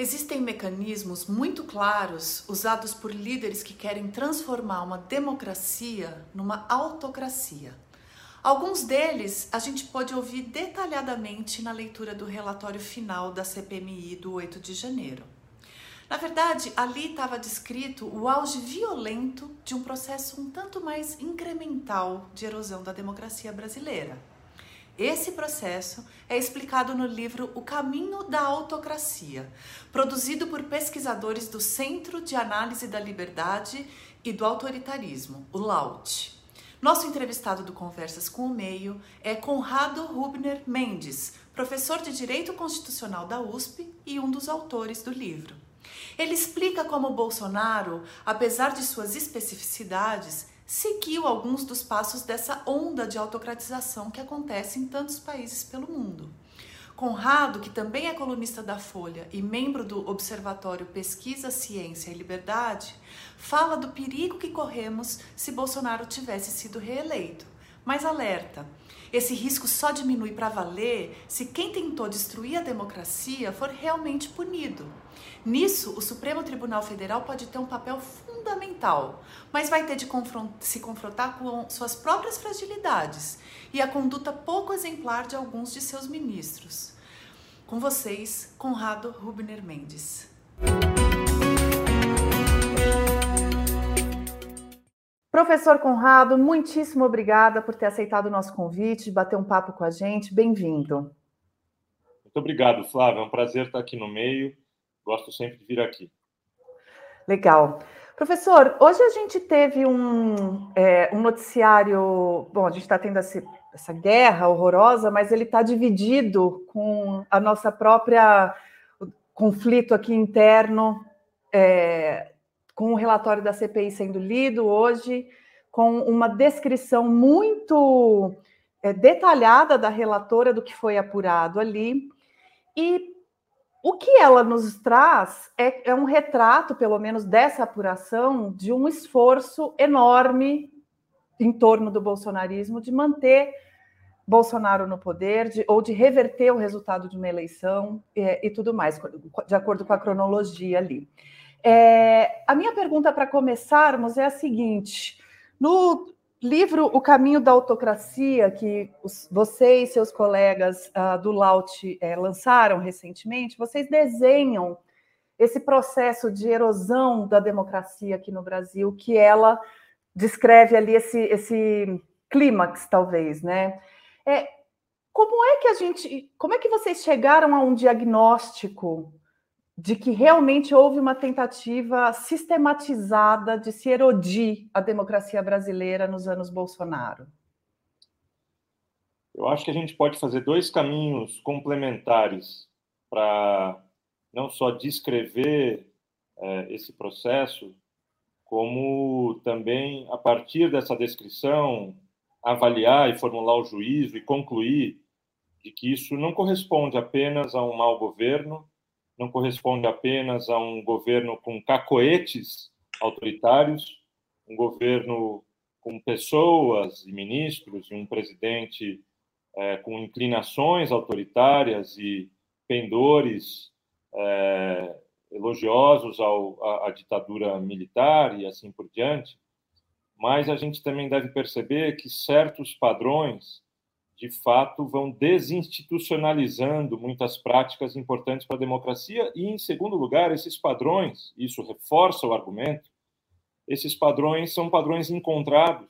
Existem mecanismos muito claros usados por líderes que querem transformar uma democracia numa autocracia. Alguns deles a gente pode ouvir detalhadamente na leitura do relatório final da CPMI do 8 de janeiro. Na verdade, ali estava descrito o auge violento de um processo um tanto mais incremental de erosão da democracia brasileira. Esse processo é explicado no livro O Caminho da Autocracia, produzido por pesquisadores do Centro de Análise da Liberdade e do Autoritarismo, o LAUT. Nosso entrevistado do Conversas com o Meio é Conrado Rubner Mendes, professor de Direito Constitucional da USP e um dos autores do livro. Ele explica como Bolsonaro, apesar de suas especificidades, seguiu alguns dos passos dessa onda de autocratização que acontece em tantos países pelo mundo. Conrado, que também é colunista da Folha e membro do Observatório Pesquisa, Ciência e Liberdade, fala do perigo que corremos se Bolsonaro tivesse sido reeleito. Mas alerta: esse risco só diminui para valer se quem tentou destruir a democracia for realmente punido. Nisso, o Supremo Tribunal Federal pode ter um papel fundamental, mas vai ter de se confrontar com suas próprias fragilidades e a conduta pouco exemplar de alguns de seus ministros. Com vocês, Conrado Rubner Mendes. Professor Conrado, muitíssimo obrigada por ter aceitado o nosso convite, bater um papo com a gente. Bem-vindo. Muito obrigado, Flávio. É um prazer estar aqui no meio Gosto sempre de vir aqui. Legal. Professor, hoje a gente teve um, é, um noticiário. Bom, a gente está tendo essa, essa guerra horrorosa, mas ele está dividido com a nossa própria conflito aqui interno, é, com o relatório da CPI sendo lido hoje, com uma descrição muito é, detalhada da relatora do que foi apurado ali. E o que ela nos traz é, é, um retrato, pelo menos dessa apuração, de um esforço enorme em torno do bolsonarismo de manter Bolsonaro no poder, de, ou de reverter o resultado de uma eleição e, e tudo mais, de acordo com a cronologia ali. É, a minha pergunta para começarmos é a seguinte: no livro O Caminho da Autocracia, que os, você e seus colegas uh, do Laut é, lançaram recentemente, vocês desenham esse processo de erosão da democracia aqui no Brasil, que ela descreve ali esse, esse clímax, talvez, né? É, como é que a gente, como é que vocês chegaram a um diagnóstico de que realmente houve uma tentativa sistematizada de se erodir a democracia brasileira nos anos Bolsonaro? Eu acho que a gente pode fazer dois caminhos complementares para não só descrever é, esse processo, como também, a partir dessa descrição, avaliar e formular o juízo e concluir de que isso não corresponde apenas a um mau governo, não corresponde apenas a um governo com cacoetes autoritários, um governo com pessoas e ministros e um presidente é, com inclinações autoritárias e pendores é, elogiosos ao, à, à ditadura militar e assim por diante, mas a gente também deve perceber que certos padrões de fato, vão desinstitucionalizando muitas práticas importantes para a democracia e, em segundo lugar, esses padrões, isso reforça o argumento, esses padrões são padrões encontrados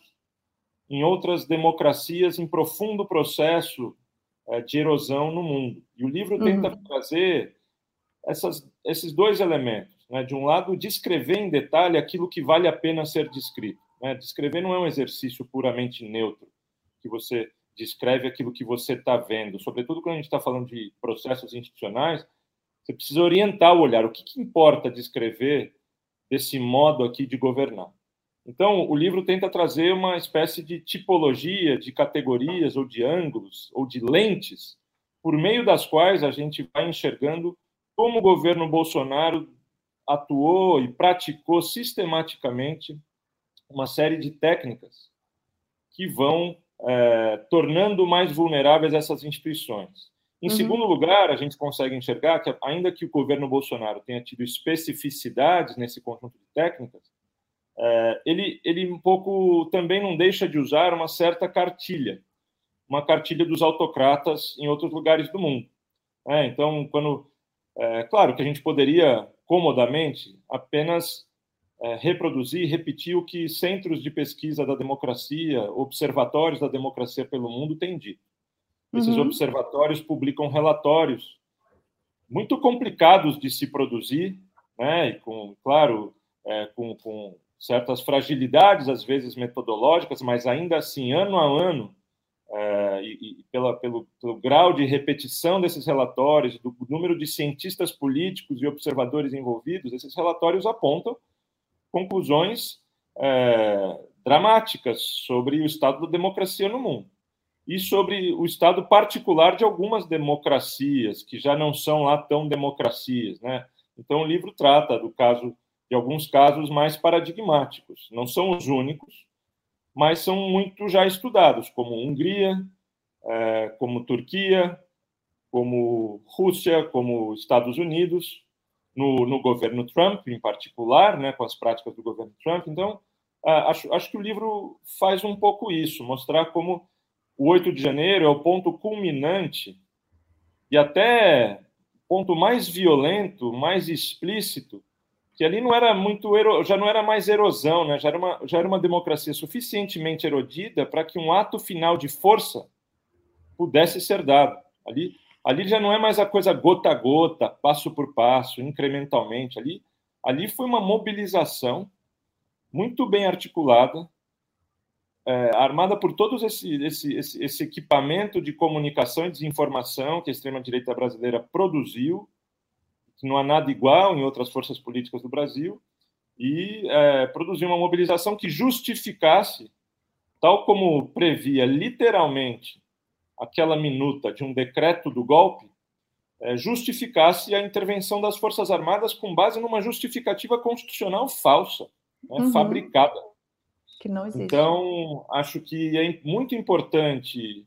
em outras democracias em profundo processo é, de erosão no mundo. E o livro tenta uhum. trazer essas, esses dois elementos. Né? De um lado, descrever em detalhe aquilo que vale a pena ser descrito. Né? Descrever não é um exercício puramente neutro, que você descreve aquilo que você está vendo, sobretudo quando a gente está falando de processos institucionais, você precisa orientar o olhar. O que, que importa descrever desse modo aqui de governar? Então, o livro tenta trazer uma espécie de tipologia, de categorias, ou de ângulos, ou de lentes, por meio das quais a gente vai enxergando como o governo Bolsonaro atuou e praticou sistematicamente uma série de técnicas que vão é, tornando mais vulneráveis essas instituições. Em uhum. segundo lugar, a gente consegue enxergar que, ainda que o governo Bolsonaro tenha tido especificidades nesse conjunto de técnicas, é, ele, ele um pouco também não deixa de usar uma certa cartilha, uma cartilha dos autocratas em outros lugares do mundo. É, então, quando. É, claro que a gente poderia, comodamente, apenas é, reproduzir, repetir o que centros de pesquisa da democracia, observatórios da democracia pelo mundo têm dito. Esses uhum. observatórios publicam relatórios muito complicados de se produzir, né? E com, claro, é, com, com certas fragilidades, às vezes metodológicas, mas ainda assim, ano a ano, é, e, e pela, pelo, pelo, grau de repetição desses relatórios, do número de cientistas políticos e observadores envolvidos, esses relatórios apontam conclusões é, dramáticas sobre o estado da democracia no mundo e sobre o estado particular de algumas democracias que já não são lá tão democracias, né? Então o livro trata do caso de alguns casos mais paradigmáticos, não são os únicos, mas são muito já estudados, como Hungria, é, como Turquia, como Rússia, como Estados Unidos, no, no, governo Trump, em particular, né, com as práticas do governo Trump. Então, acho, acho que o livro faz um pouco isso, mostrar como o 8 de janeiro é o ponto culminante e até ponto mais violento, mais explícito, que ali não era muito já não era mais erosão, né? já, era uma, já era uma democracia suficientemente erodida para que um ato final de força pudesse ser dado. Ali, ali já não é mais a coisa gota a gota, passo por passo, incrementalmente. Ali, ali foi uma mobilização muito bem articulada, é, armada por todos esse, esse, esse, esse equipamento de comunicação e desinformação que a extrema-direita brasileira produziu, que não há nada igual em outras forças políticas do Brasil, e é, produziu uma mobilização que justificasse, tal como previa literalmente aquela minuta de um decreto do golpe, é, justificasse a intervenção das Forças Armadas com base numa justificativa constitucional falsa, né, uhum. fabricada. Que não existe. Então, acho que é muito importante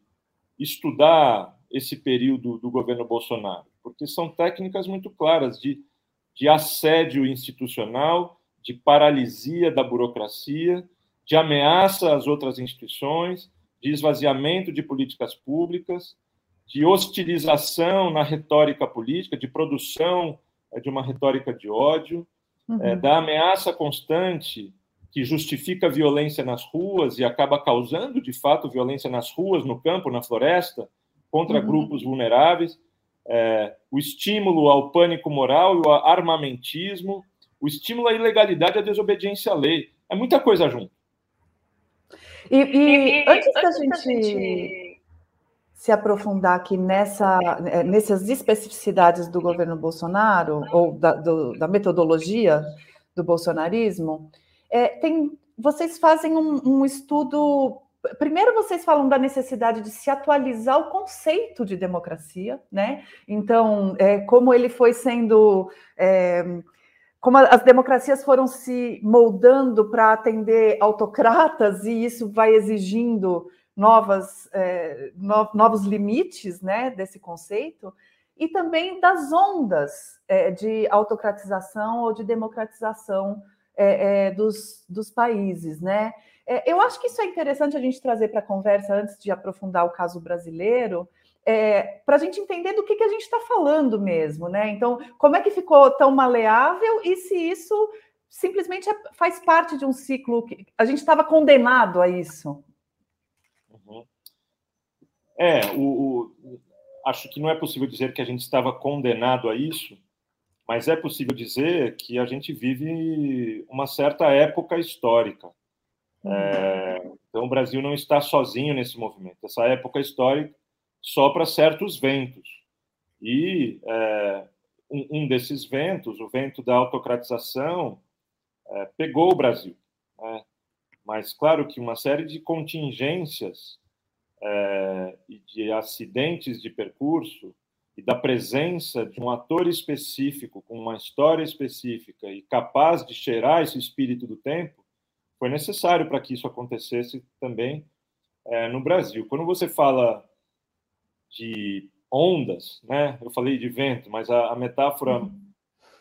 estudar esse período do governo Bolsonaro, porque são técnicas muito claras de, de assédio institucional, de paralisia da burocracia, de ameaça às outras instituições, de esvaziamento de políticas públicas, de hostilização na retórica política, de produção eh, de uma retórica de ódio, uhum. é, da ameaça constante que justifica violência nas ruas e acaba causando, de fato, violência nas ruas, no campo, na floresta, contra uhum. grupos vulneráveis, é, o estímulo ao pânico moral e ao armamentismo, o estímulo à ilegalidade e à desobediência à lei. É muita coisa junto. E, e antes da gente se aprofundar aqui nessa, é, nessas especificidades do governo Bolsonaro, ou da, do, da metodologia do bolsonarismo, é, tem, vocês fazem um, um estudo. Primeiro, vocês falam da necessidade de se atualizar o conceito de democracia, né? Então, é, como ele foi sendo. É, como as democracias foram se moldando para atender autocratas, e isso vai exigindo novas, é, no, novos limites né, desse conceito, e também das ondas é, de autocratização ou de democratização é, dos, dos países, né? Eu acho que isso é interessante a gente trazer para a conversa antes de aprofundar o caso brasileiro, é, para a gente entender do que, que a gente está falando mesmo, né? Então, como é que ficou tão maleável e se isso simplesmente é, faz parte de um ciclo que a gente estava condenado a isso? Uhum. É, o, o, acho que não é possível dizer que a gente estava condenado a isso, mas é possível dizer que a gente vive uma certa época histórica. Uhum. É, então, o Brasil não está sozinho nesse movimento. Essa época histórica sopra certos ventos. E é, um, um, desses ventos, o vento da autocratização, é, pegou o Brasil. Né? Mas, claro que uma série de contingências é, e de acidentes de percurso e da presença de um ator específico, com uma história específica e capaz de cheirar esse espírito do tempo, foi necessário para que isso acontecesse também é, no Brasil. Quando você fala de ondas, né? Eu falei de vento, mas a, a metáfora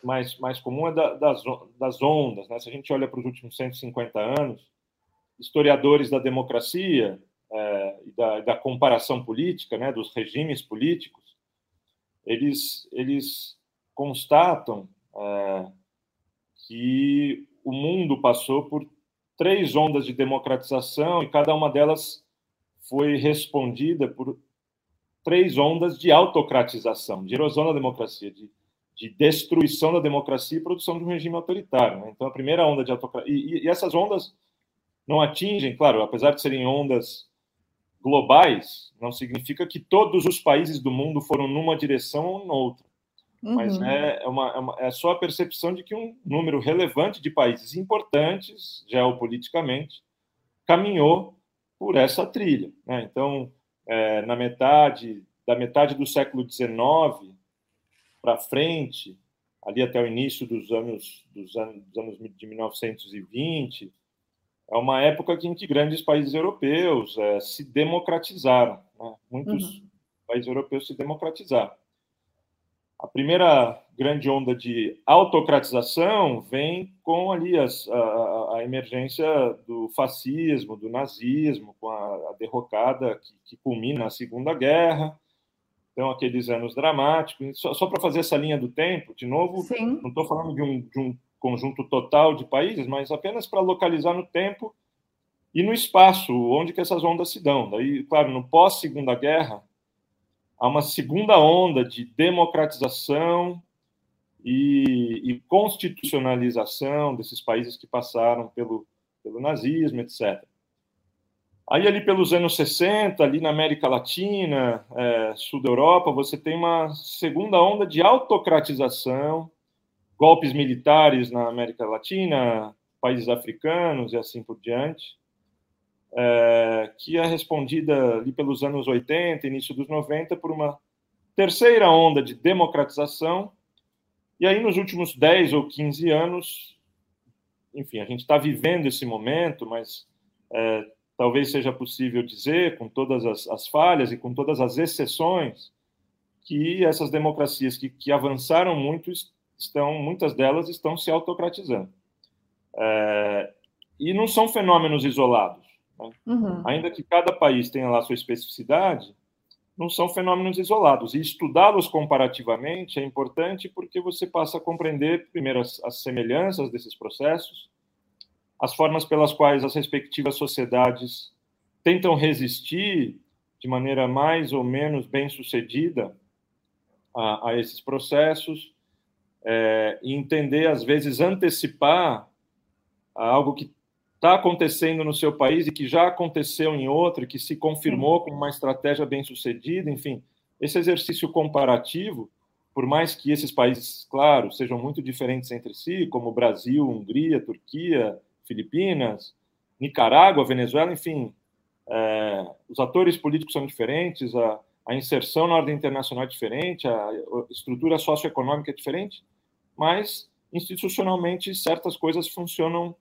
mais, mais comum é da, das, das ondas, né? Se a gente olha para os últimos 150 anos, historiadores da democracia é, e da, da, comparação política, né, dos regimes políticos, eles, eles constatam é, que o mundo passou por três ondas de democratização e cada uma delas foi respondida por três ondas de autocratização, de erosão da democracia, de, de destruição da democracia e produção de um regime autoritário. Né? Então, a primeira onda de autocracia. E, e, essas ondas não atingem, claro, apesar de serem ondas globais, não significa que todos os países do mundo foram numa direção ou noutra. Uhum. Mas é, é, uma, é, uma, é só a percepção de que um número relevante de países importantes, geopoliticamente, caminhou por essa trilha. Né? Então, é, na metade da metade do século XIX para frente, ali até o início dos anos, dos anos, dos anos de 1920, é uma época em que grandes países europeus é, se democratizaram. Né? Muitos uhum. países europeus se democratizaram. A primeira grande onda de autocratização vem com ali as, a, a, emergência do fascismo, do nazismo, com a, a derrocada que, que, culmina na Segunda Guerra. Então, aqueles anos dramáticos. Só, só para fazer essa linha do tempo, de novo, Sim. não estou falando de um, de um conjunto total de países, mas apenas para localizar no tempo e no espaço onde que essas ondas se dão. Daí, claro, no pós-segunda guerra, há uma segunda onda de democratização e, e constitucionalização desses países que passaram pelo, pelo nazismo, etc. Aí, ali pelos anos 60, ali na América Latina, é, sul da Europa, você tem uma segunda onda de autocratização golpes militares na América Latina, países africanos e assim por diante, é, que é respondida ali pelos anos 80, início dos 90, por uma terceira onda de democratização. E aí, nos últimos 10 ou 15 anos, enfim, a gente está vivendo esse momento, mas é, talvez seja possível dizer, com todas as, as, falhas e com todas as exceções, que essas democracias que, que avançaram muito estão, muitas delas estão se autocratizando. É, e não são fenômenos isolados. Uhum. Ainda que cada país tenha lá sua especificidade, não são fenômenos isolados. E estudá-los comparativamente é importante porque você passa a compreender, primeiro, as, as semelhanças desses processos, as formas pelas quais as respectivas sociedades tentam resistir de maneira mais ou menos bem sucedida a, a esses processos, é, e entender, às vezes, antecipar algo que está acontecendo no seu país e que já aconteceu em outro, que se confirmou como uma estratégia bem sucedida, enfim, esse exercício comparativo, por mais que esses países, claro, sejam muito diferentes entre si, como Brasil, Hungria, Turquia, Filipinas, Nicarágua, Venezuela, enfim, é, os atores políticos são diferentes, a, a inserção na ordem internacional é diferente, a estrutura socioeconômica é diferente, mas institucionalmente certas coisas funcionam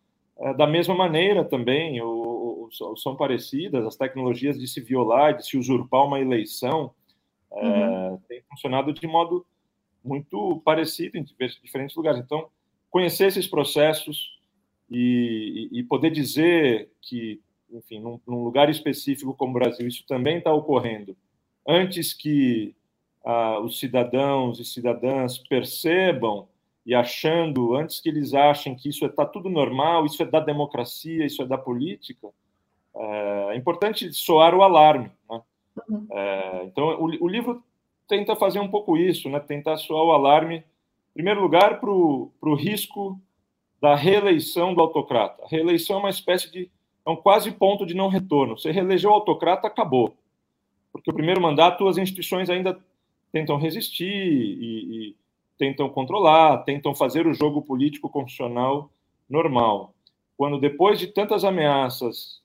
da mesma maneira também, ou, ou, são parecidas, as tecnologias de se violar, de se usurpar uma eleição, é, uhum. têm funcionado de modo muito parecido em diferentes lugares. Então, conhecer esses processos e, e poder dizer que, enfim, num, num, lugar específico como o Brasil, isso também está ocorrendo, antes que ah, os cidadãos e cidadãs percebam e achando, antes que eles achem que isso está tudo normal, isso é da democracia, isso é da política, é, é importante soar o alarme. Né? É, então, o, o, livro tenta fazer um pouco isso, né? tentar soar o alarme, em primeiro lugar, para o risco da reeleição do autocrata. A reeleição é uma espécie de. é um quase ponto de não retorno. Você reelegeu o autocrata, acabou. Porque o primeiro mandato, as instituições ainda tentam resistir e, e tentam controlar, tentam fazer o jogo político constitucional normal. Quando depois de tantas ameaças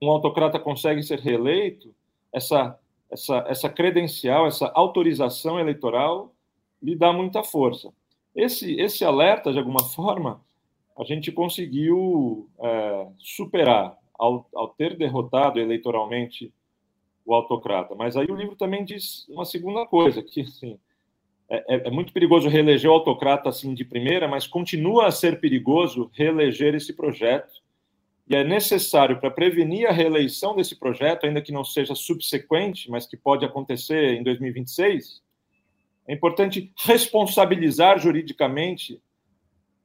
um autocrata consegue ser reeleito, essa essa essa credencial, essa autorização eleitoral lhe dá muita força. Esse esse alerta de alguma forma a gente conseguiu é, superar ao, ao ter derrotado eleitoralmente o autocrata. Mas aí o livro também diz uma segunda coisa, que assim, é, é, é, muito perigoso reeleger o autocrata assim de primeira, mas continua a ser perigoso reeleger esse projeto. E é necessário, para prevenir a reeleição desse projeto, ainda que não seja subsequente, mas que pode acontecer em 2026, é importante responsabilizar juridicamente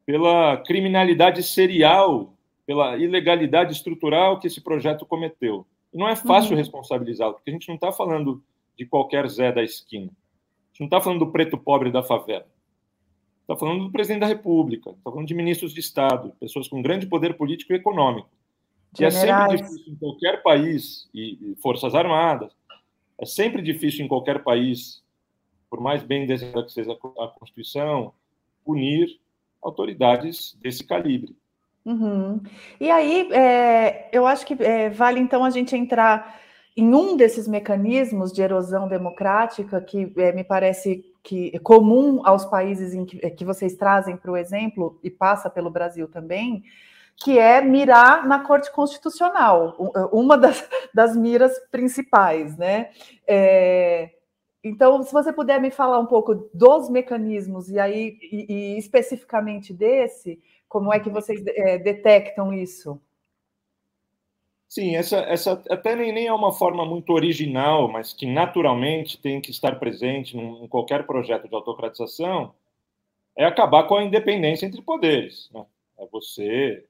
pela criminalidade serial, pela ilegalidade estrutural que esse projeto cometeu. E não é fácil uhum. responsabilizá-lo, porque a gente não está falando de qualquer Zé da esquina. A gente não está falando do preto pobre da favela. Está falando do presidente da República, está falando de ministros de Estado, pessoas com grande poder político e econômico. Que é sempre difícil em qualquer país, e Forças Armadas, é sempre difícil em qualquer país, por mais bem desenhada que seja a Constituição, punir autoridades desse calibre. Uhum. E aí, é, eu acho que é, vale então a gente entrar em um desses mecanismos de erosão democrática que é, me parece que é comum aos países em que, é, que vocês trazem para o exemplo e passa pelo Brasil também, que é mirar na Corte Constitucional, uma das, das miras principais, né? É, então, se você puder me falar um pouco dos mecanismos e aí e, e especificamente desse, como é que vocês é, detectam isso? Sim, essa, essa até nem, nem é uma forma muito original, mas que naturalmente tem que estar presente em qualquer projeto de autocratização, é acabar com a independência entre poderes. Né? É você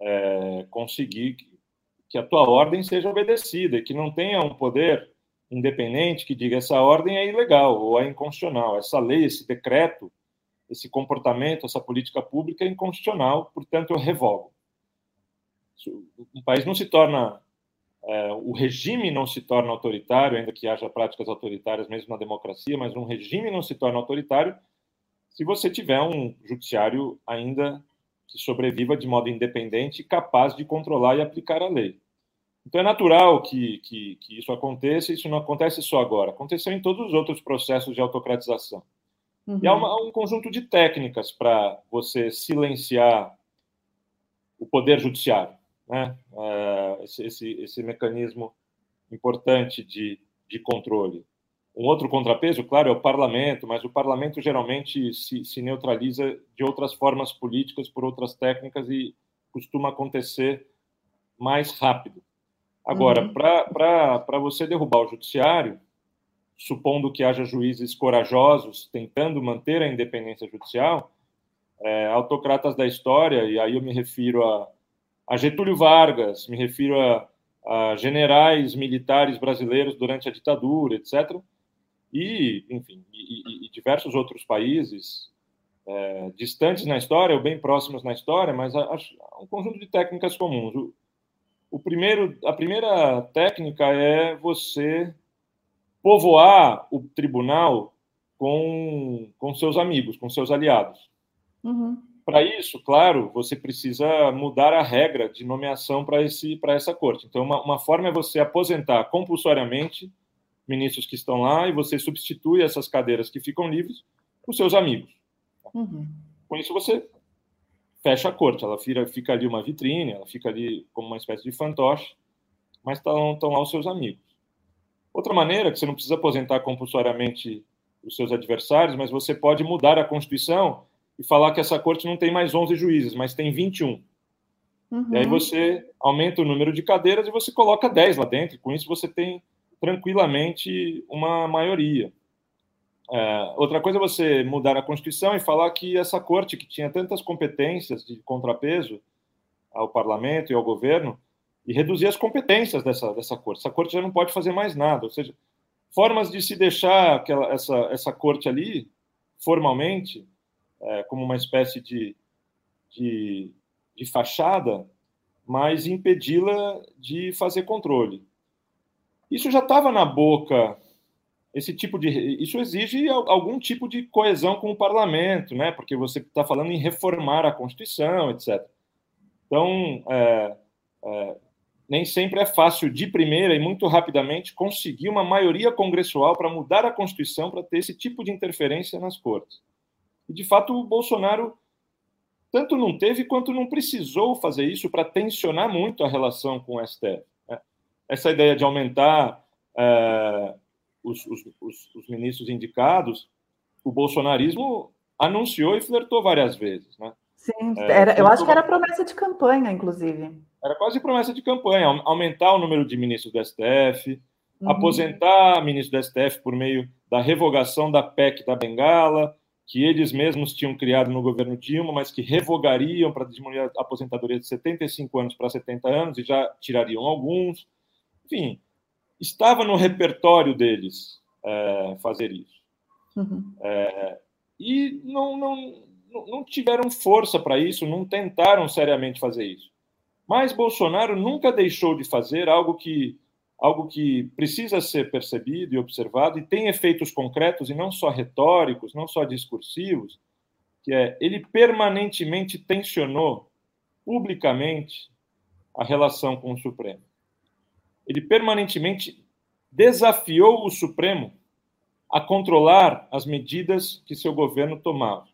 é, conseguir que, que a tua ordem seja obedecida e que não tenha um poder independente que diga essa ordem é ilegal ou é inconstitucional, essa lei, esse decreto, esse comportamento, essa política pública é inconstitucional, portanto eu revogo. Um país não se torna, é, o regime não se torna autoritário, ainda que haja práticas autoritárias mesmo na democracia, mas um regime não se torna autoritário se você tiver um judiciário ainda que sobreviva de modo independente e capaz de controlar e aplicar a lei. Então é natural que, que, que isso aconteça, isso não acontece só agora, aconteceu em todos os outros processos de autocratização. Uhum. E há uma, um conjunto de técnicas para você silenciar o poder judiciário, né? Uh, esse, esse, esse, mecanismo importante de, de controle. Um outro contrapeso, claro, é o parlamento, mas o parlamento geralmente se, se neutraliza de outras formas políticas, por outras técnicas, e costuma acontecer mais rápido. Agora, uhum. para você derrubar o judiciário, supondo que haja juízes corajosos tentando manter a independência judicial, é, autocratas da história, e aí eu me refiro a, a Getúlio Vargas, me refiro a, a, generais militares brasileiros durante a ditadura, etc., e, enfim, e, e diversos outros países é, distantes na história, ou bem próximos na história, mas há, há um conjunto de técnicas comuns. O, o primeiro, a primeira técnica é você povoar o tribunal com, com seus amigos, com seus aliados. Uhum. Para isso, claro, você precisa mudar a regra de nomeação para essa corte. Então, uma, uma forma é você aposentar compulsoriamente ministros que estão lá e você substitui essas cadeiras que ficam livres com seus amigos. Uhum. Com isso, você fecha a corte, ela fica, fica ali uma vitrine, ela fica ali como uma espécie de fantoche, mas estão, estão lá os seus amigos. Outra maneira, que você não precisa aposentar compulsoriamente os seus adversários, mas você pode mudar a Constituição e falar que essa corte não tem mais 11 juízes, mas tem 21. Uhum. E aí você aumenta o número de cadeiras e você coloca 10 lá dentro, com isso você tem tranquilamente uma maioria. É, outra coisa é você mudar a Constituição e falar que essa corte, que tinha tantas competências de contrapeso ao parlamento e ao governo, e reduzir as competências dessa, dessa corte. Essa corte já não pode fazer mais nada. Ou seja, formas de se deixar aquela, essa, essa corte ali, formalmente, é, como uma espécie de, de, de fachada, mas impedi-la de fazer controle. Isso já estava na boca esse tipo de isso exige algum tipo de coesão com o parlamento, né? Porque você está falando em reformar a Constituição, etc. Então, é, é, nem sempre é fácil de primeira e muito rapidamente conseguir uma maioria congressual para mudar a Constituição para ter esse tipo de interferência nas cortes. E de fato o Bolsonaro tanto não teve quanto não precisou fazer isso para tensionar muito a relação com o STF. Né? Essa ideia de aumentar é, os, os, os, os, ministros indicados, o bolsonarismo anunciou e flertou várias vezes, né? Sim, é, era, eu acho que era promessa de campanha, inclusive. Era quase promessa de campanha, aumentar o número de ministros do STF, uhum. aposentar ministro do STF por meio da revogação da PEC da Bengala, que eles mesmos tinham criado no governo Dilma, mas que revogariam para diminuir a aposentadoria de 75 anos para 70 anos e já tirariam alguns. Enfim, estava no repertório deles é, fazer isso. Uhum. É, e não, não, não tiveram força para isso, não tentaram seriamente fazer isso. Mas Bolsonaro nunca deixou de fazer algo que algo que precisa ser percebido e observado e tem efeitos concretos e não só retóricos, não só discursivos, que é ele permanentemente tensionou publicamente a relação com o Supremo. Ele permanentemente desafiou o Supremo a controlar as medidas que seu governo tomava.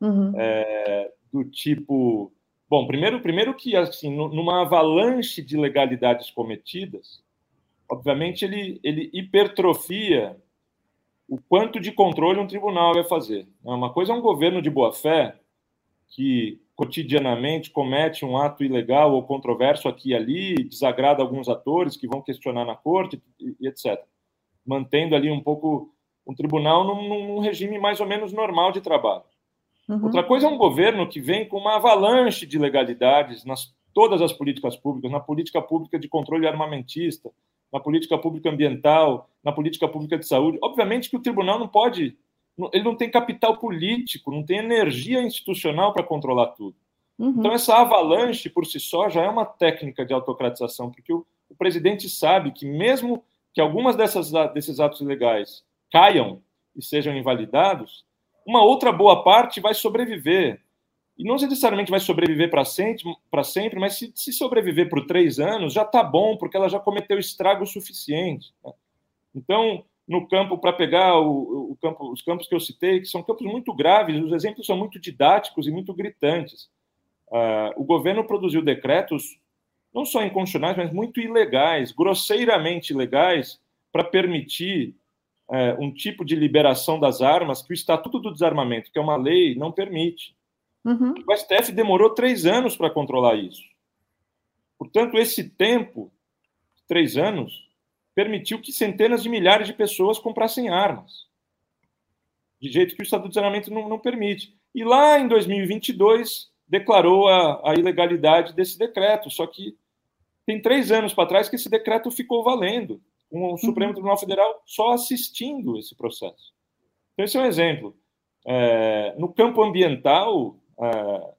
Uhum. É, do tipo, bom, primeiro, primeiro que assim, numa avalanche de legalidades cometidas, obviamente, ele, ele hipertrofia o quanto de controle um tribunal vai fazer. Né? Uma coisa é um governo de boa-fé que cotidianamente comete um ato ilegal ou controverso aqui e ali, desagrada alguns atores que vão questionar na corte e, etc. Mantendo ali um pouco um tribunal num, num regime mais ou menos normal de trabalho. Uhum. Outra coisa é um governo que vem com uma avalanche de legalidades nas todas as políticas públicas, na política pública de controle armamentista, na política pública ambiental, na política pública de saúde. Obviamente que o tribunal não pode, ele não tem capital político, não tem energia institucional para controlar tudo. Uhum. Então, essa avalanche por si só já é uma técnica de autocratização, porque o, o presidente sabe que, mesmo que algumas dessas, desses atos ilegais caiam e sejam invalidados, uma outra boa parte vai sobreviver e não necessariamente vai sobreviver para sempre, sempre, mas se, se sobreviver por três anos, já está bom, porque ela já cometeu estrago suficiente. Né? Então, no campo, para pegar o, o campo, os campos que eu citei, que são campos muito graves, os exemplos são muito didáticos e muito gritantes. Uh, o governo produziu decretos não só inconstitucionais, mas muito ilegais, grosseiramente ilegais, para permitir uh, um tipo de liberação das armas que o Estatuto do Desarmamento, que é uma lei, não permite. Uhum. O STF demorou três anos para controlar isso. Portanto, esse tempo, três anos, permitiu que centenas de milhares de pessoas comprassem armas. De jeito que o Estado de Desarmamento não, não permite. E lá em 2022 declarou a, a ilegalidade desse decreto. Só que tem três anos para trás que esse decreto ficou valendo, com o Supremo uhum. Tribunal Federal só assistindo esse processo. Então, esse é um exemplo. É, no campo ambiental, é,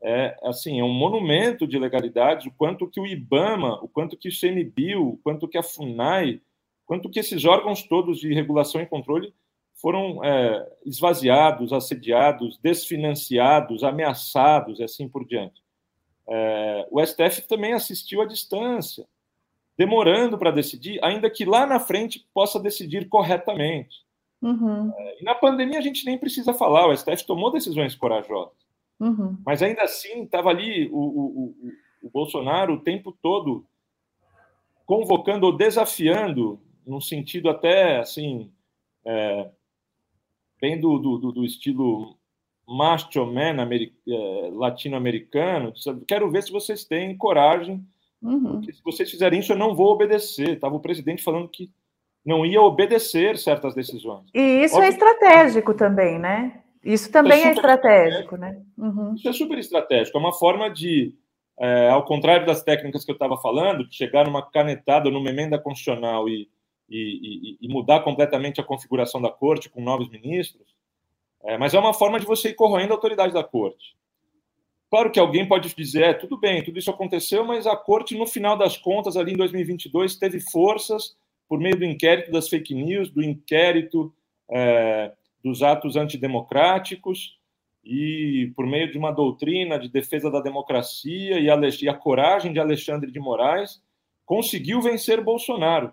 é, assim, é um monumento de legalidade, o quanto que o IBAMA, o quanto que o CMBio, o quanto que a FUNAI, quanto que esses órgãos todos de regulação e controle foram é, esvaziados, assediados, desfinanciados, ameaçados e assim por diante. É, o STF também assistiu à distância, demorando para decidir, ainda que lá na frente possa decidir corretamente. Uhum. É, e na pandemia a gente nem precisa falar, o STF tomou decisões corajosas. Uhum. Mas ainda assim, estava ali o, o, o, Bolsonaro o tempo todo convocando ou desafiando, num sentido até assim, é, bem do, do, do estilo macho man é, latino-americano. Quero ver se vocês têm coragem, uhum. porque se vocês fizerem isso, eu não vou obedecer. Estava o presidente falando que não ia obedecer certas decisões. E isso é Óbvio... é estratégico também, né? Isso também é, é estratégico, né? Uhum. Isso é super estratégico. É uma forma de, é, ao contrário das técnicas que eu estava falando, de chegar numa canetada, numa emenda constitucional e, e, e, e, mudar completamente a configuração da corte com novos ministros, é, mas é uma forma de você ir corroendo a autoridade da corte. Claro que alguém pode dizer, é, tudo bem, tudo isso aconteceu, mas a corte, no final das contas, ali em 2022, teve forças por meio do inquérito das fake news, do inquérito é, dos atos antidemocráticos e, por meio de uma doutrina de defesa da democracia e a, e a coragem de Alexandre de Moraes, conseguiu vencer Bolsonaro.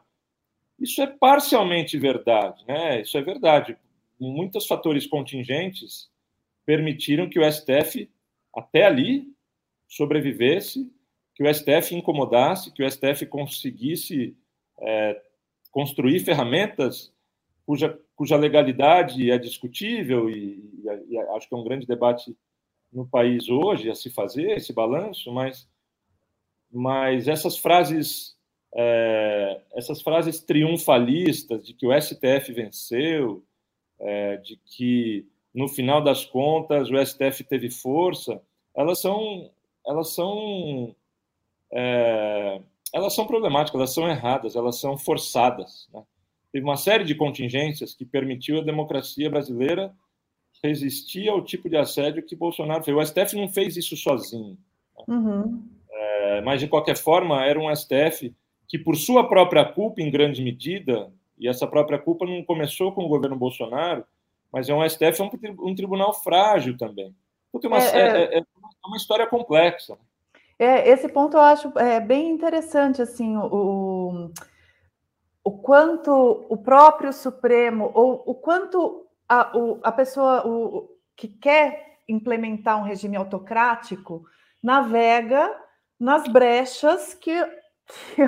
Isso é parcialmente verdade, né? Isso é verdade. Muitos fatores contingentes permitiram que o STF, até ali, sobrevivesse, que o STF incomodasse, que o STF conseguisse é, construir ferramentas cuja, cuja legalidade é discutível e, e, acho que é um grande debate no país hoje a se fazer esse balanço, mas, mas essas frases é, essas frases triunfalistas de que o STF venceu, é, de que no final das contas o STF teve força, elas são elas são é, elas são problemáticas, elas são erradas, elas são forçadas. Né? Teve uma série de contingências que permitiu a democracia brasileira resistir ao tipo de assédio que Bolsonaro fez. O STF não fez isso sozinho. Uhum. É, mas, de qualquer forma, era um STF que, por sua própria culpa, em grande medida, e essa própria culpa não começou com o governo Bolsonaro, mas é um STF, é um, um tribunal frágil também. Então, uma, é, é, é, é uma história complexa. É, esse ponto eu acho é, bem interessante, assim, o, o quanto o próprio Supremo, ou o quanto a, o, a pessoa o, que quer implementar um regime autocrático navega nas brechas que, que,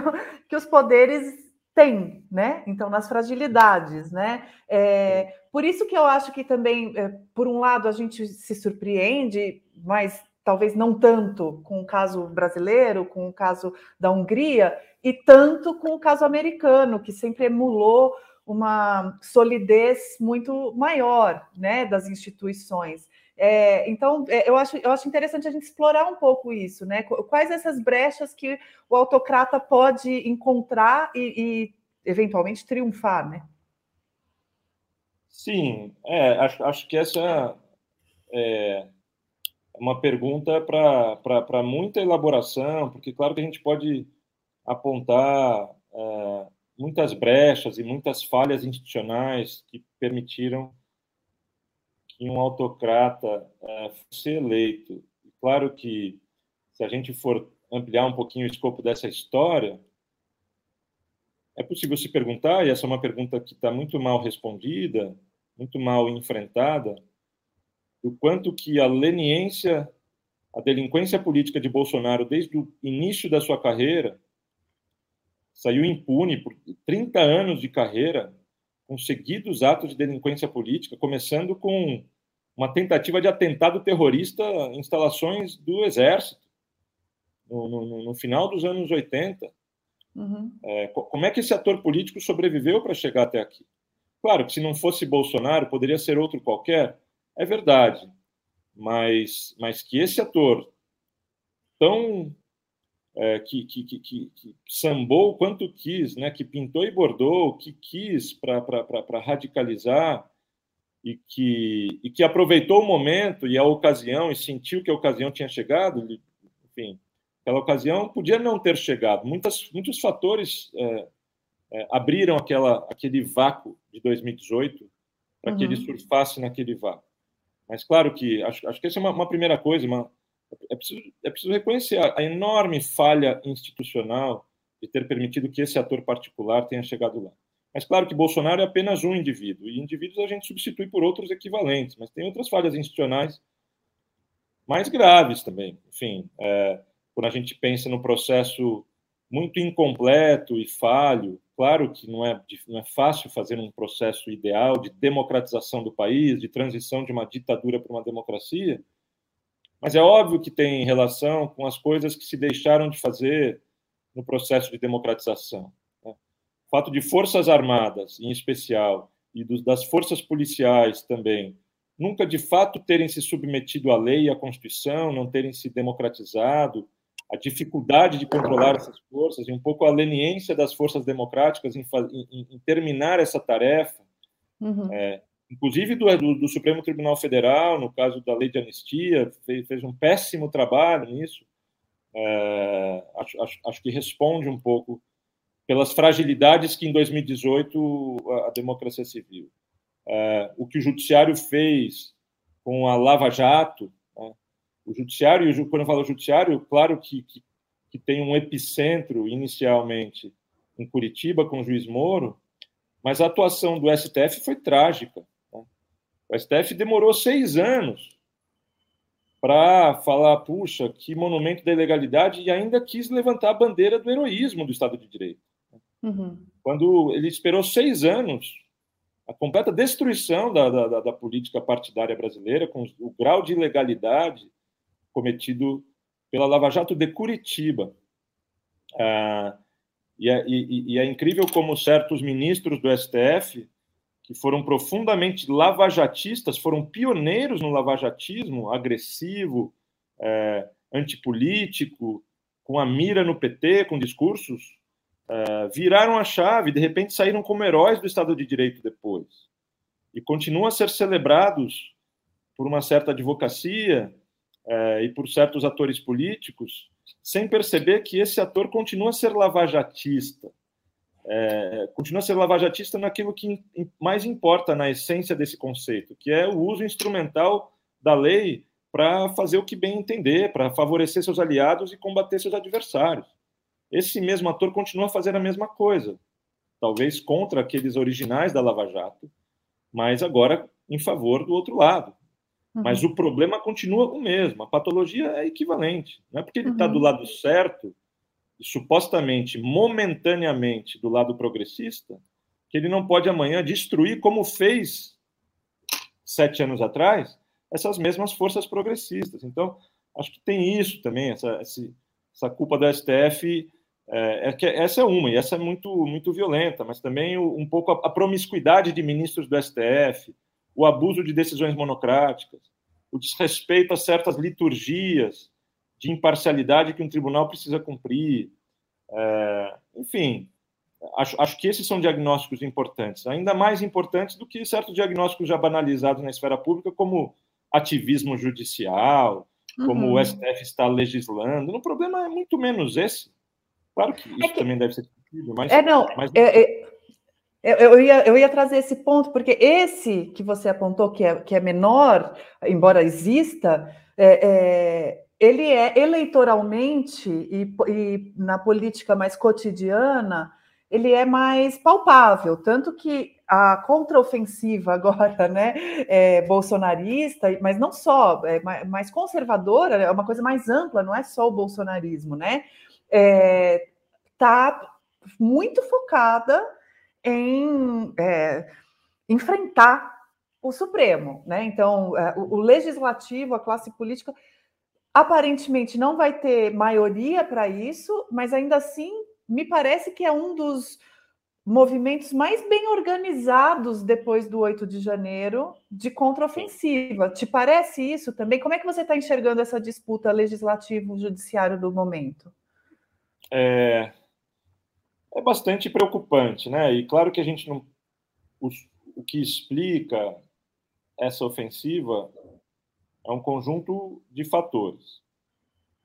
que os poderes têm, né? Então, nas fragilidades, né? É, por isso que eu acho que também, é, por um lado, a gente se surpreende, mas talvez não tanto com o caso brasileiro, com o caso da Hungria, e tanto com o caso americano, que sempre emulou uma solidez muito maior né, das instituições. É, então, é, eu, acho, eu acho interessante a gente explorar um pouco isso, né? Quais essas brechas que o autocrata pode encontrar e, e eventualmente triunfar, né? Sim, é, acho, acho que essa é uma pergunta para muita elaboração, porque claro que a gente pode apontar é, muitas brechas e muitas falhas institucionais que permitiram que um autocrata é, fosse eleito. Claro que, se a gente for ampliar um pouquinho o escopo dessa história, é possível se perguntar, e essa é uma pergunta que está muito mal respondida, muito mal enfrentada, do quanto que a leniência, a delinquência política de Bolsonaro desde o início da sua carreira saiu impune por 30 anos de carreira, com seguidos atos de delinquência política, começando com uma tentativa de atentado terrorista em instalações do Exército, no, no, no final dos anos 80. Uhum. É, como é que esse ator político sobreviveu para chegar até aqui? Claro que se não fosse Bolsonaro, poderia ser outro qualquer, é verdade. Mas, mas que esse ator tão é, que, que, que, que, sambou quanto quis, né, que pintou e bordou, que quis para radicalizar e que, e que aproveitou o momento e a ocasião e sentiu que a ocasião tinha chegado, enfim, aquela ocasião podia não ter chegado. Muitas, muitos fatores é, é, abriram aquela, aquele vácuo de 2018 para uhum. que ele uhum. surfasse naquele vácuo. Mas claro que acho, acho que essa é uma, uma primeira coisa, uma, é preciso, é preciso reconhecer a, a, enorme falha institucional de ter permitido que esse ator particular tenha chegado lá. Mas claro que Bolsonaro é apenas um indivíduo, e indivíduos a gente substitui por outros equivalentes, mas tem outras falhas institucionais mais graves também. Enfim, é, quando a gente pensa no processo muito incompleto e falho, claro que não é, não é fácil fazer um processo ideal de democratização do país, de transição de uma ditadura para uma democracia, mas é óbvio que tem relação com as coisas que se deixaram de fazer no processo de democratização. Né? O fato de forças armadas, em especial, e das forças policiais também, nunca de fato terem se submetido à lei e à Constituição, não terem se democratizado, a dificuldade de controlar essas forças e um pouco a leniência das forças democráticas em, em, em terminar essa tarefa, uhum. é, inclusive do, do, do, Supremo Tribunal Federal, no caso da lei de anistia, fez, fez um péssimo trabalho nisso. É, acho, acho, acho, que responde um pouco pelas fragilidades que em 2018 a, a democracia civil. É, o que o judiciário fez com a Lava Jato? O judiciário, quando eu falo judiciário, claro que, que, que tem um epicentro inicialmente em Curitiba com o juiz Moro, mas a atuação do STF foi trágica. O STF demorou seis anos para falar, puxa, que monumento da ilegalidade, e ainda quis levantar a bandeira do heroísmo do Estado de Direito. Uhum. Quando ele esperou seis anos, a completa destruição da, da, da política partidária brasileira, com o grau de ilegalidade cometido pela Lava Jato de Curitiba. Ah, e, é, e, e, é, incrível como certos ministros do STF, que foram profundamente lavajatistas, foram pioneiros no lavajatismo agressivo, é, antipolítico, com a mira no PT, com discursos, é, viraram a chave, de repente saíram como heróis do Estado de Direito depois. E continuam a ser celebrados por uma certa advocacia é, e por certos atores políticos, sem perceber que esse ator continua a ser lavajatista. É, continua a ser lavajatista naquilo que mais importa na essência desse conceito, que é o uso instrumental da lei para fazer o que bem entender, para favorecer seus aliados e combater seus adversários. Esse mesmo ator continua a fazer a mesma coisa, talvez contra aqueles originais da Lava Jato, mas agora em favor do outro lado. Uhum. Mas o problema continua o mesmo, a patologia é equivalente. Não é porque ele está uhum. do lado certo e supostamente, momentaneamente, do lado progressista, que ele não pode amanhã destruir, como fez sete anos atrás, essas mesmas forças progressistas. Então, acho que tem isso também, essa, essa culpa do STF. É, é, que essa é uma, e essa é muito, muito violenta, mas também um pouco a, a promiscuidade de ministros do STF, o abuso de decisões monocráticas, o desrespeito a certas liturgias de imparcialidade que um tribunal precisa cumprir. É, enfim, acho, acho que esses são diagnósticos importantes, ainda mais importantes do que certos diagnósticos já banalizados na esfera pública, como ativismo judicial, como uhum. o STF está legislando. O problema é muito menos esse. Claro que isso é que... também deve ser discutido, mas. É, não. Mas... É, é... Eu ia, eu ia trazer esse ponto, porque esse que você apontou, que é, que é menor, embora exista, é, é, ele é eleitoralmente e, e, na política mais cotidiana, ele é mais palpável, tanto que a contraofensiva agora, né, é bolsonarista, mas não só, é mais conservadora, é uma coisa mais ampla, não é só o bolsonarismo, né, é, tá muito focada em é, enfrentar o Supremo, né? Então, é, o, o legislativo, a classe política, aparentemente não vai ter maioria para isso, mas ainda assim me parece que é um dos movimentos mais bem organizados depois do 8 de janeiro de contraofensiva. Te parece isso também? Como é que você está enxergando essa disputa legislativo-judiciário do momento? É, é bastante preocupante, né? E claro que a gente não. O, o que explica essa ofensiva é um conjunto de fatores.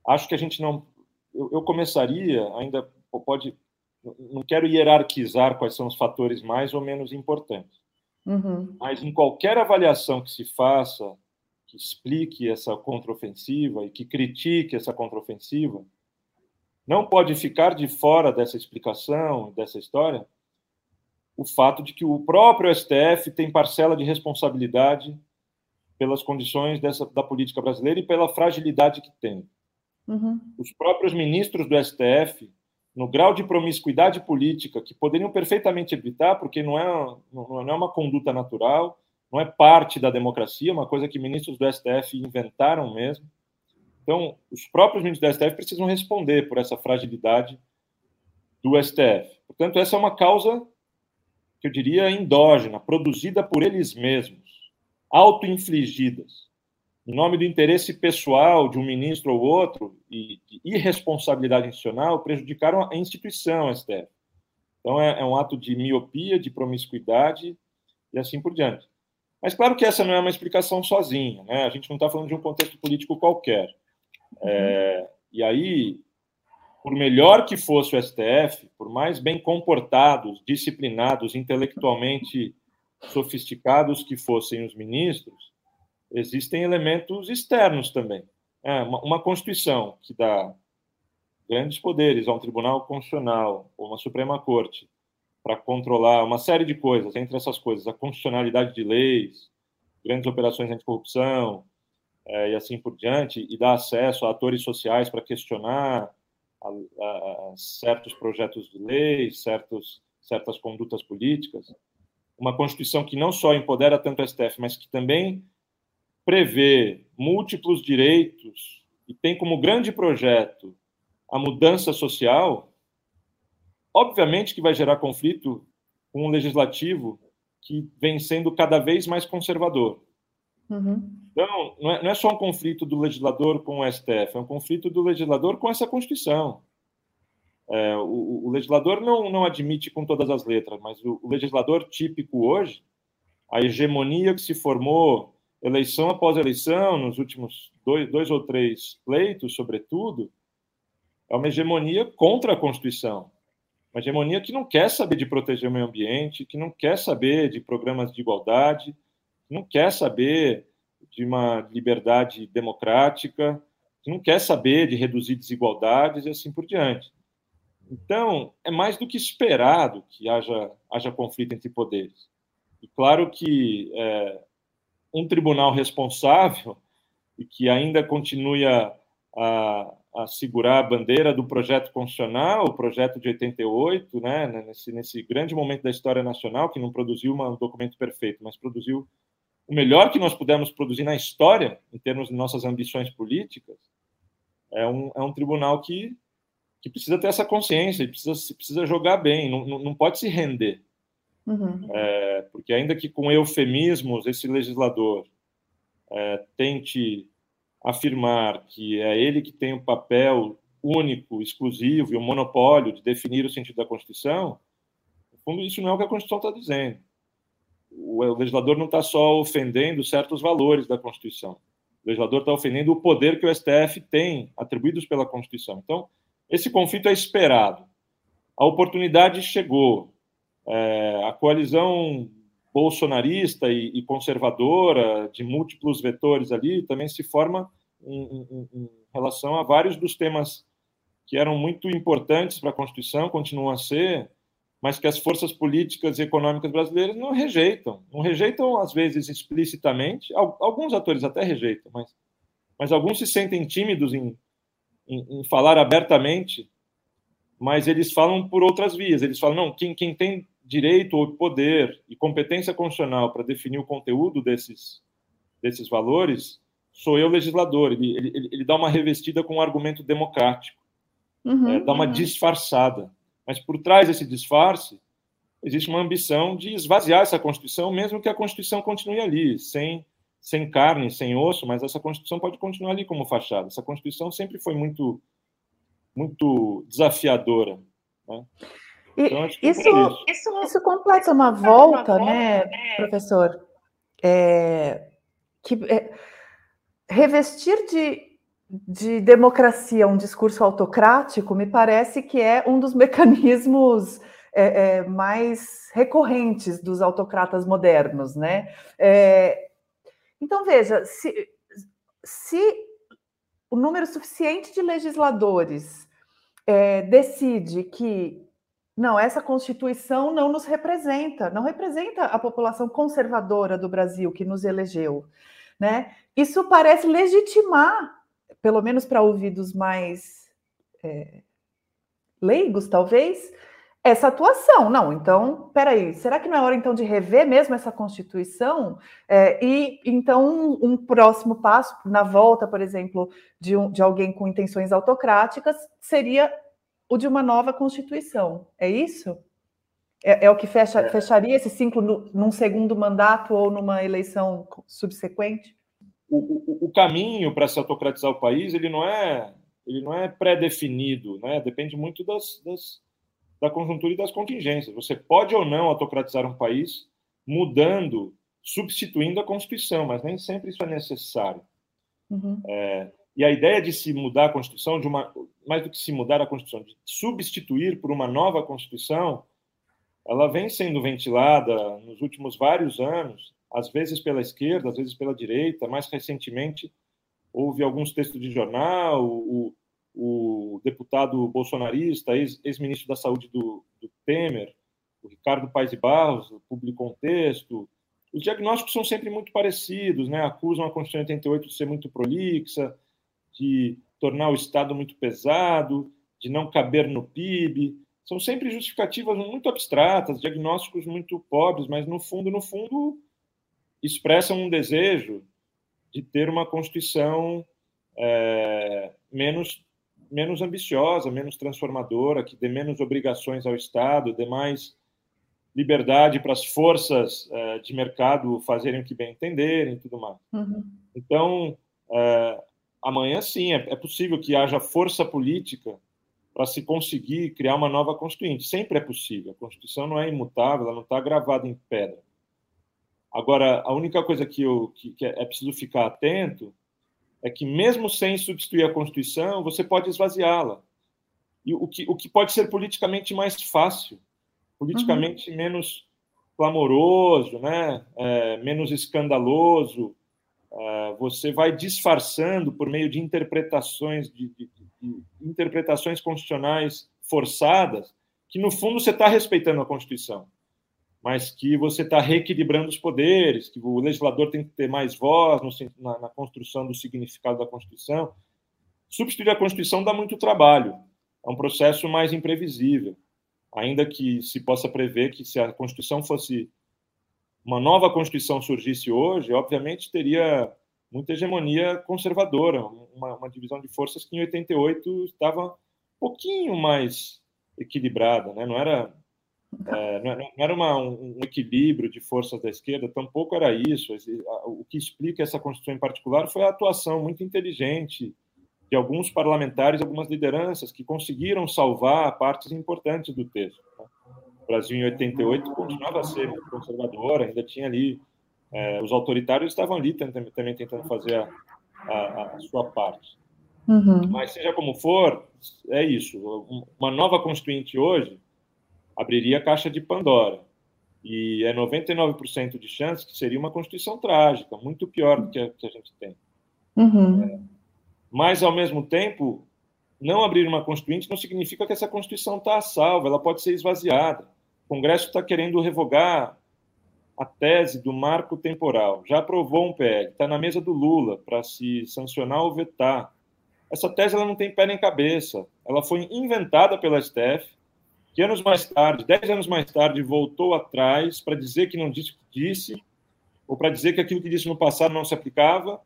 Acho que a gente não. Eu, eu começaria, ainda pode. Não quero hierarquizar quais são os fatores mais ou menos importantes. Uhum. Mas em qualquer avaliação que se faça, que explique essa contraofensiva e que critique essa contraofensiva, não pode ficar de fora dessa explicação, dessa história, o fato de que o próprio STF tem parcela de responsabilidade pelas condições dessa, da política brasileira e pela fragilidade que tem. Uhum. Os próprios ministros do STF, no grau de promiscuidade política, que poderiam perfeitamente evitar, porque não é, não é uma conduta natural, não é parte da democracia, é uma coisa que ministros do STF inventaram mesmo então, os próprios ministros do STF precisam responder por essa fragilidade do STF. Portanto, essa é uma causa que eu diria endógena, produzida por eles mesmos, auto-infligidas, em nome do interesse pessoal de um ministro ou outro e de irresponsabilidade institucional, prejudicaram a instituição STF. Então, é, é um ato de miopia, de promiscuidade e assim por diante. Mas claro que essa não é uma explicação sozinha, né? A gente não está falando de um contexto político qualquer. É, e aí, por melhor que fosse o STF, por mais bem comportados, disciplinados, intelectualmente sofisticados que fossem os ministros, existem elementos externos também. É, uma, uma Constituição que dá grandes poderes a um Tribunal Constitucional ou uma Suprema Corte para controlar uma série de coisas, entre essas coisas, a constitucionalidade de leis, grandes operações anticorrupção, é, e assim por diante, e dar acesso a atores sociais para questionar a, a, a certos projetos de lei, certos, certas condutas políticas. Uma Constituição que não só empodera tanto o STF, mas que também prevê múltiplos direitos e tem como grande projeto a mudança social, obviamente que vai gerar conflito com um legislativo que vem sendo cada vez mais conservador. Uhum. Então, não é, não é, só um conflito do legislador com o STF, é um conflito do legislador com essa Constituição. É, o, o, legislador não, não admite com todas as letras, mas o, o legislador típico hoje, a hegemonia que se formou eleição após eleição, nos últimos dois, dois ou três pleitos, sobretudo, é uma hegemonia contra a Constituição. Uma hegemonia que não quer saber de proteger o meio ambiente, que não quer saber de programas de igualdade, não quer saber de uma liberdade democrática, não quer saber de reduzir desigualdades e assim por diante. Então, é mais do que esperado que haja, haja conflito entre poderes. E claro que é, um tribunal responsável e que ainda continue a, a, a, segurar a bandeira do projeto constitucional, o projeto de 88, né, nesse, nesse grande momento da história nacional, que não produziu um documento perfeito, mas produziu o melhor que nós pudemos produzir na história, em termos de nossas ambições políticas, é um, é um tribunal que, que precisa ter essa consciência, precisa, precisa jogar bem, não, não pode se render. Uhum. É, porque ainda que com eufemismos esse legislador é, tente afirmar que é ele que tem o papel único, exclusivo e o monopólio de definir o sentido da Constituição, no fundo isso não é o que a Constituição está dizendo. O, legislador não está só ofendendo certos valores da Constituição. O legislador está ofendendo o poder que o STF tem atribuídos pela Constituição. Então, esse conflito é esperado. A oportunidade chegou. É, a coalizão bolsonarista e, e, conservadora, de múltiplos vetores ali, também se forma em, em, em, relação a vários dos temas que eram muito importantes para a Constituição, continuam a ser, mas que as forças políticas e econômicas brasileiras não rejeitam. Não rejeitam, às vezes, explicitamente, alguns atores até rejeitam, mas, mas alguns se sentem tímidos em, em falar abertamente mas eles falam por outras vias. Eles falam, não, quem, quem tem direito ou poder e competência constitucional para definir o conteúdo desses, desses valores, sou eu legislador. Ele, ele, ele dá uma revestida com um argumento democrático, uhum, é, dá uma uhum. disfarçada. Mas por trás desse disfarce, existe uma ambição de esvaziar essa Constituição, mesmo que a Constituição continue ali, sem, sem carne, sem osso, mas essa Constituição pode continuar ali como fachada. Essa Constituição sempre foi muito, muito desafiadora. Né? Então, isso, isso, isso, isso completa uma volta, uma né, volta né, professor? É, que é, revestir de, de democracia um discurso autocrático me parece que é um dos mecanismos é, é, mais recorrentes dos autocratas modernos, né? É, então veja, se, se o número suficiente de legisladores é, decide que não, essa Constituição não nos representa, não representa a população conservadora do Brasil que nos elegeu. Né? Isso parece legitimar, pelo menos para ouvidos mais é, leigos, talvez, essa atuação. Não, então, peraí, será que não é hora então de rever mesmo essa Constituição? É, e então um, um, próximo passo, na volta, por exemplo, de, um, de alguém com intenções autocráticas, seria o de uma nova Constituição. É isso? É, é o que fecha, é. fecharia esse ciclo no, num segundo mandato ou numa eleição subsequente? O, o, o caminho para se autocratizar o país ele não é ele não é pré-definido, né? Depende muito das, das, da conjuntura e das contingências. Você pode ou não autocratizar um país mudando, substituindo a Constituição, mas nem sempre isso é necessário. Uhum. É, e a ideia de se mudar a Constituição, de uma, mais do que se mudar a Constituição, de substituir por uma nova Constituição, ela vem sendo ventilada nos últimos vários anos, às vezes pela esquerda, às vezes pela direita. Mais recentemente, houve alguns textos de jornal, o, o deputado bolsonarista, ex-ministro da Saúde do, do Temer, o Ricardo Paes de Barros, publicou um texto. Os diagnósticos são sempre muito parecidos, né? acusam a Constituição de 88 de ser muito prolixa, de tornar o Estado muito pesado, de não caber no PIB. São sempre justificativas muito abstratas, diagnósticos muito pobres, mas no fundo, no fundo, expressam um desejo de ter uma Constituição é, menos, menos ambiciosa, menos transformadora, que dê menos obrigações ao Estado, dê mais liberdade para as forças é, de mercado fazerem o que bem entenderem e tudo mais. Uhum. Então, é, amanhã sim, é, é possível que haja força política para se conseguir criar uma nova Constituinte. Sempre é possível. A Constituição não é imutável, ela não está gravada em pedra. Agora, a única coisa que, eu, que, que é preciso ficar atento é que, mesmo sem substituir a Constituição, você pode esvaziá-la. E o que, o que pode ser politicamente mais fácil, politicamente uhum. menos clamoroso, né? É, menos escandaloso. É, você vai disfarçando por meio de interpretações, de, de, de interpretações constitucionais forçadas, que no fundo você está respeitando a Constituição mas que você está reequilibrando os poderes, que o legislador tem que ter mais voz no, na, na, construção do significado da Constituição. Substituir a Constituição dá muito trabalho, é um processo mais imprevisível, ainda que se possa prever que se a Constituição fosse uma nova Constituição surgisse hoje, obviamente teria muita hegemonia conservadora, uma, uma divisão de forças que em 88 estava um pouquinho mais equilibrada, né? não era é, não era uma, um equilíbrio de forças da esquerda, tampouco era isso. O que explica essa Constituição em particular foi a atuação muito inteligente de alguns parlamentares, algumas lideranças que conseguiram salvar partes importantes do texto. Né? O Brasil, em 88, continuava a ser muito conservador, ainda tinha ali. É, os autoritários estavam ali também, também tentando fazer a, a, a sua parte. Uhum. Mas, seja como for, é isso. Uma nova Constituinte hoje abriria a caixa de Pandora. E é 99% de chance que seria uma Constituição trágica, muito pior do que a, que a gente tem. Uhum. É, mas, ao mesmo tempo, não abrir uma Constituinte não significa que essa Constituição está a salvo, ela pode ser esvaziada. O Congresso está querendo revogar a tese do marco temporal. Já aprovou um PL, está na mesa do Lula para se sancionar ou vetar. Essa tese ela não tem pé nem cabeça. Ela foi inventada pela STF que anos mais tarde, dez anos mais tarde, voltou atrás para dizer que não disse o que disse, ou para dizer que aquilo que disse no passado não se aplicava,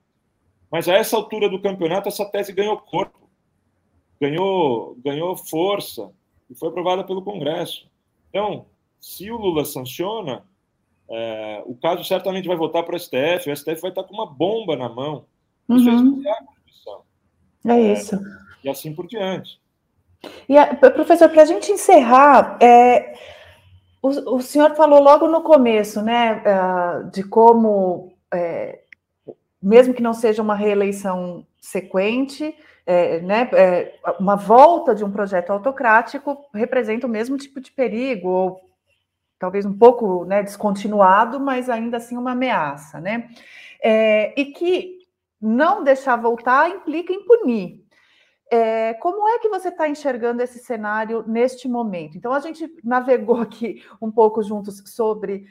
mas a essa altura do campeonato essa tese ganhou corpo, ganhou, ganhou força e foi aprovada pelo Congresso. Então, se o Lula sanciona, é, o caso certamente vai voltar para o STF, o STF vai estar com uma bomba na mão. Isso uhum. é a Constituição. É isso. É, e assim por diante. E, a, professor, para a gente encerrar, é, o, o, senhor falou logo no começo, né, uh, de como, é, mesmo que não seja uma reeleição sequente, é, né, é, uma volta de um projeto autocrático representa o mesmo tipo de perigo, ou talvez um pouco né, descontinuado, mas ainda assim uma ameaça, né? É, e que não deixar voltar implica em punir, é, como é que você está enxergando esse cenário neste momento? Então, a gente navegou aqui um pouco juntos sobre,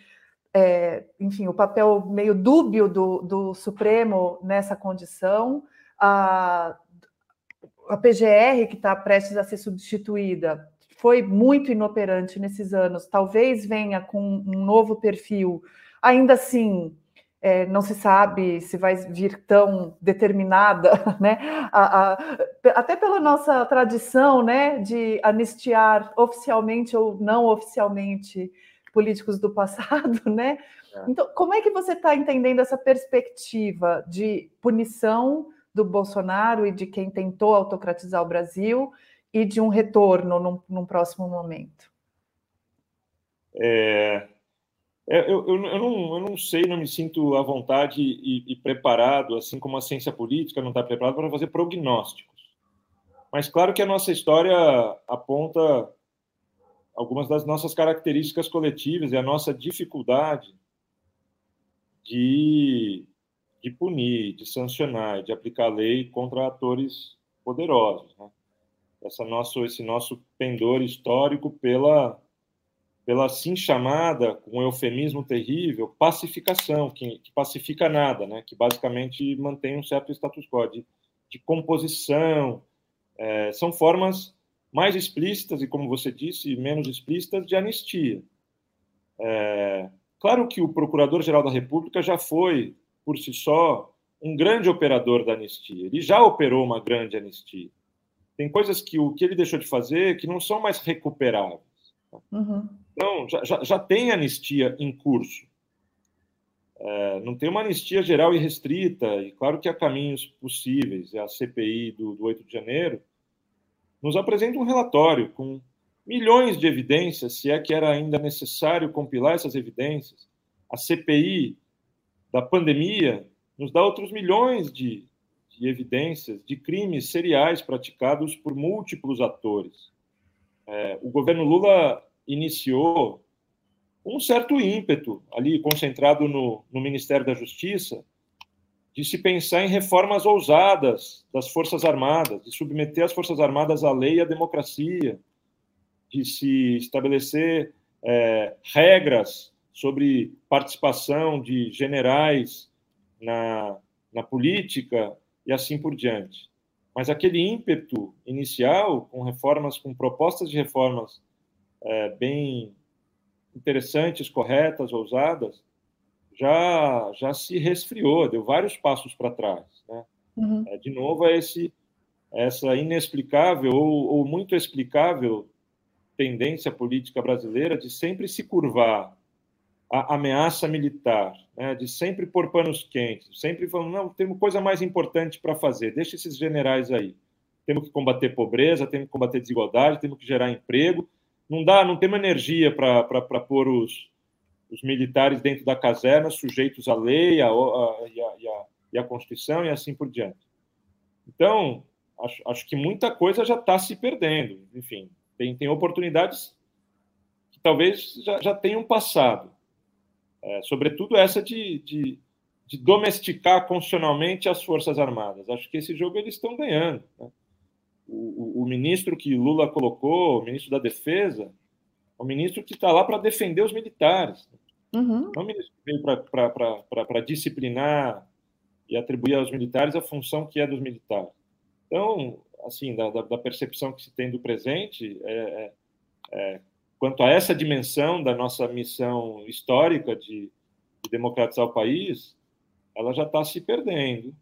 é, enfim, o papel meio dúbio do, do Supremo nessa condição, a, a PGR, que está prestes a ser substituída, foi muito inoperante nesses anos, talvez venha com um novo perfil, ainda assim é, não se sabe se vai vir tão determinada, né? A, a, até pela nossa tradição, né, de anistiar oficialmente ou não oficialmente políticos do passado, né? É. Então, como é que você está entendendo essa perspectiva de punição do Bolsonaro e de quem tentou autocratizar o Brasil e de um retorno num, num próximo momento? É, é, eu, eu, eu, não, eu não sei, não me sinto à vontade e, e preparado, assim como a ciência política não está preparada para fazer prognósticos. Mas claro que a nossa história aponta algumas das nossas características coletivas e a nossa dificuldade de, de punir, de sancionar, de aplicar lei contra atores poderosos. Né? Essa nosso, esse nosso pendor histórico pela pela assim chamada, com um eufemismo terrível, pacificação, que, que, pacifica nada, né? que basicamente mantém um certo status quo de, de composição. É, são formas mais explícitas e, como você disse, menos explícitas de anistia. É, claro que o Procurador-Geral da República já foi, por si só, um grande operador da anistia. Ele já operou uma grande anistia. Tem coisas que o que ele deixou de fazer que não são mais recuperáveis. Uhum. Então, já, já, já, tem anistia em curso. É, não tem uma anistia geral e restrita, e claro que há caminhos possíveis. A CPI do, do 8 de janeiro nos apresenta um relatório com milhões de evidências, se é que era ainda necessário compilar essas evidências. A CPI da pandemia nos dá outros milhões de, de evidências de crimes seriais praticados por múltiplos atores. É, o governo Lula iniciou um certo ímpeto ali concentrado no, no Ministério da Justiça de se pensar em reformas ousadas das Forças Armadas, de submeter as Forças Armadas à lei e à democracia, de se estabelecer é, regras sobre participação de generais na, na política e assim por diante. Mas aquele ímpeto inicial, com reformas, com propostas de reformas é, bem interessantes, corretas, ousadas, já, já se resfriou, deu vários passos para trás. Né? Uhum. É, de novo, é esse, essa inexplicável ou, ou muito explicável tendência política brasileira de sempre se curvar à ameaça militar, né? de sempre pôr panos quentes, sempre falando, não, temos coisa mais importante para fazer, deixa esses generais aí. Temos que combater pobreza, temos que combater desigualdade, temos que gerar emprego. Não dá, não temos energia para pôr os, os militares dentro da caserna, sujeitos à lei a, e, a, e, a, Constituição e assim por diante. Então, acho, acho que muita coisa já está se perdendo. Enfim, tem, tem oportunidades que talvez já, já tenham passado. É, sobretudo essa de, de, de, domesticar constitucionalmente as Forças Armadas. Acho que esse jogo eles estão ganhando. Né? O, o, ministro que Lula colocou, o ministro da Defesa, é um ministro que está lá para defender os militares. Uhum. Não é um ministro que veio para disciplinar e atribuir aos militares a função que é dos militares. Então, assim, da, da, percepção que se tem do presente, é, é, é, quanto a essa dimensão da nossa missão histórica de, de democratizar o país, ela já está se perdendo.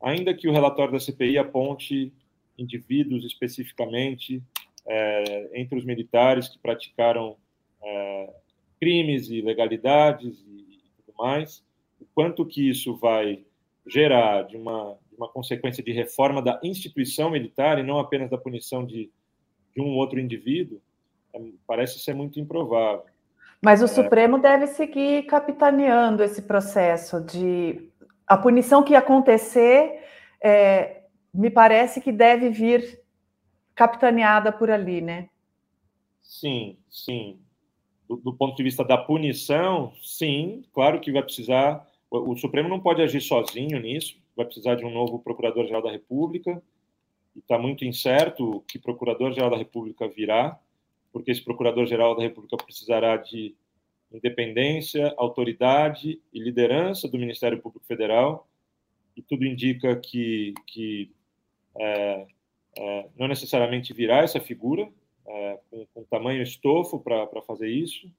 Ainda que o relatório da CPI aponte indivíduos especificamente é, entre os militares que praticaram é, crimes e ilegalidades e, e tudo mais, o quanto que isso vai gerar de uma uma consequência de reforma da instituição militar e não apenas da punição de, de um outro indivíduo, é, parece ser muito improvável. Mas o é... Supremo deve seguir capitaneando esse processo de a punição que acontecer, é, me parece que deve vir capitaneada por ali, né? Sim, sim. Do, do ponto de vista da punição, sim, claro que vai precisar. O, o Supremo não pode agir sozinho nisso vai precisar de um novo Procurador-Geral da República, e está muito incerto que Procurador-Geral da República virá, porque esse Procurador-Geral da República precisará de independência, autoridade e liderança do Ministério Público Federal, e tudo indica que, que é, é, não necessariamente virá essa figura, é, com, com tamanho estofo para fazer isso,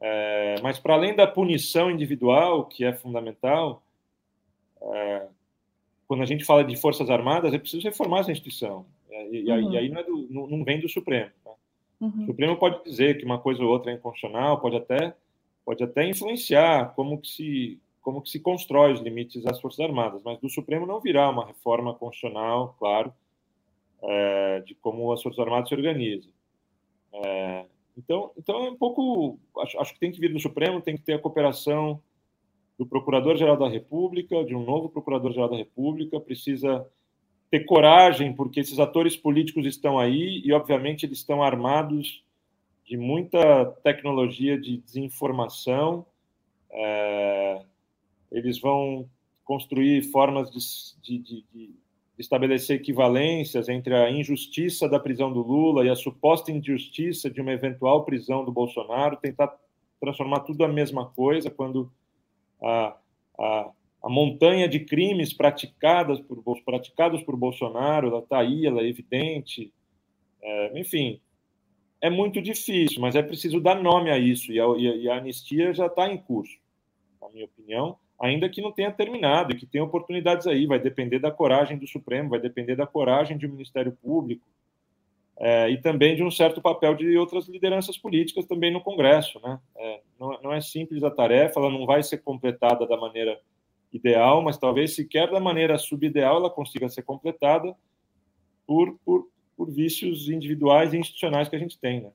é, mas para além da punição individual, que é fundamental, é, quando a gente fala de Forças Armadas, é preciso reformar essa instituição. É, e, uhum. e aí não, do, não, não, vem do Supremo. Tá? Uhum. O Supremo pode dizer que uma coisa ou outra é inconstitucional, pode até, pode até influenciar como que, se, como que se constrói os limites das Forças Armadas, mas do Supremo não virá uma reforma constitucional, claro, é, de como as Forças Armadas se organizam. É, então, então é um pouco. Acho, acho que tem que vir do Supremo, tem que ter a cooperação do Procurador-Geral da República, de um novo Procurador-Geral da República, precisa ter coragem, porque esses atores políticos estão aí e, obviamente, eles estão armados de muita tecnologia de desinformação. É, eles vão construir formas de, de, de, estabelecer equivalências entre a injustiça da prisão do Lula e a suposta injustiça de uma eventual prisão do Bolsonaro, tentar transformar tudo a mesma coisa, quando a, a, a montanha de crimes praticadas por, praticados por Bolsonaro, ela está aí, ela é evidente. É, enfim, é muito difícil, mas é preciso dar nome a isso, e a, e a anistia já está em curso, na minha opinião, ainda que não tenha terminado, e que tem oportunidades aí, vai depender da coragem do Supremo, vai depender da coragem do Ministério Público, é, e também de um certo papel de outras lideranças políticas também no Congresso. Né? É, não, não, é simples a tarefa, ela não vai ser completada da maneira ideal, mas talvez sequer da maneira subideal ela consiga ser completada por, por, por vícios individuais e institucionais que a gente tem. Né?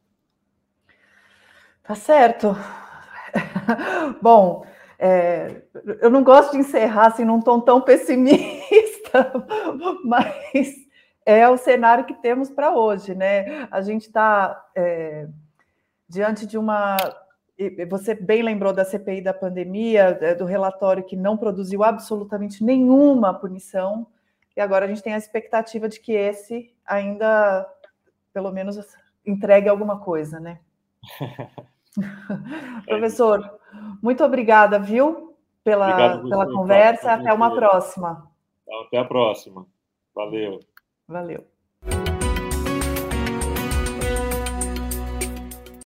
Tá certo. Bom, é, eu não gosto de encerrar assim num tom tão pessimista, mas é o cenário que temos para hoje, né? A gente está é, diante de uma. Você bem lembrou da CPI da pandemia, é, do relatório que não produziu absolutamente nenhuma punição, e agora a gente tem a expectativa de que esse ainda, pelo menos, entregue alguma coisa, né? Professor, muito obrigada, viu, pela, pela conversa. Até uma próxima. Até a próxima. Valeu. Valeu.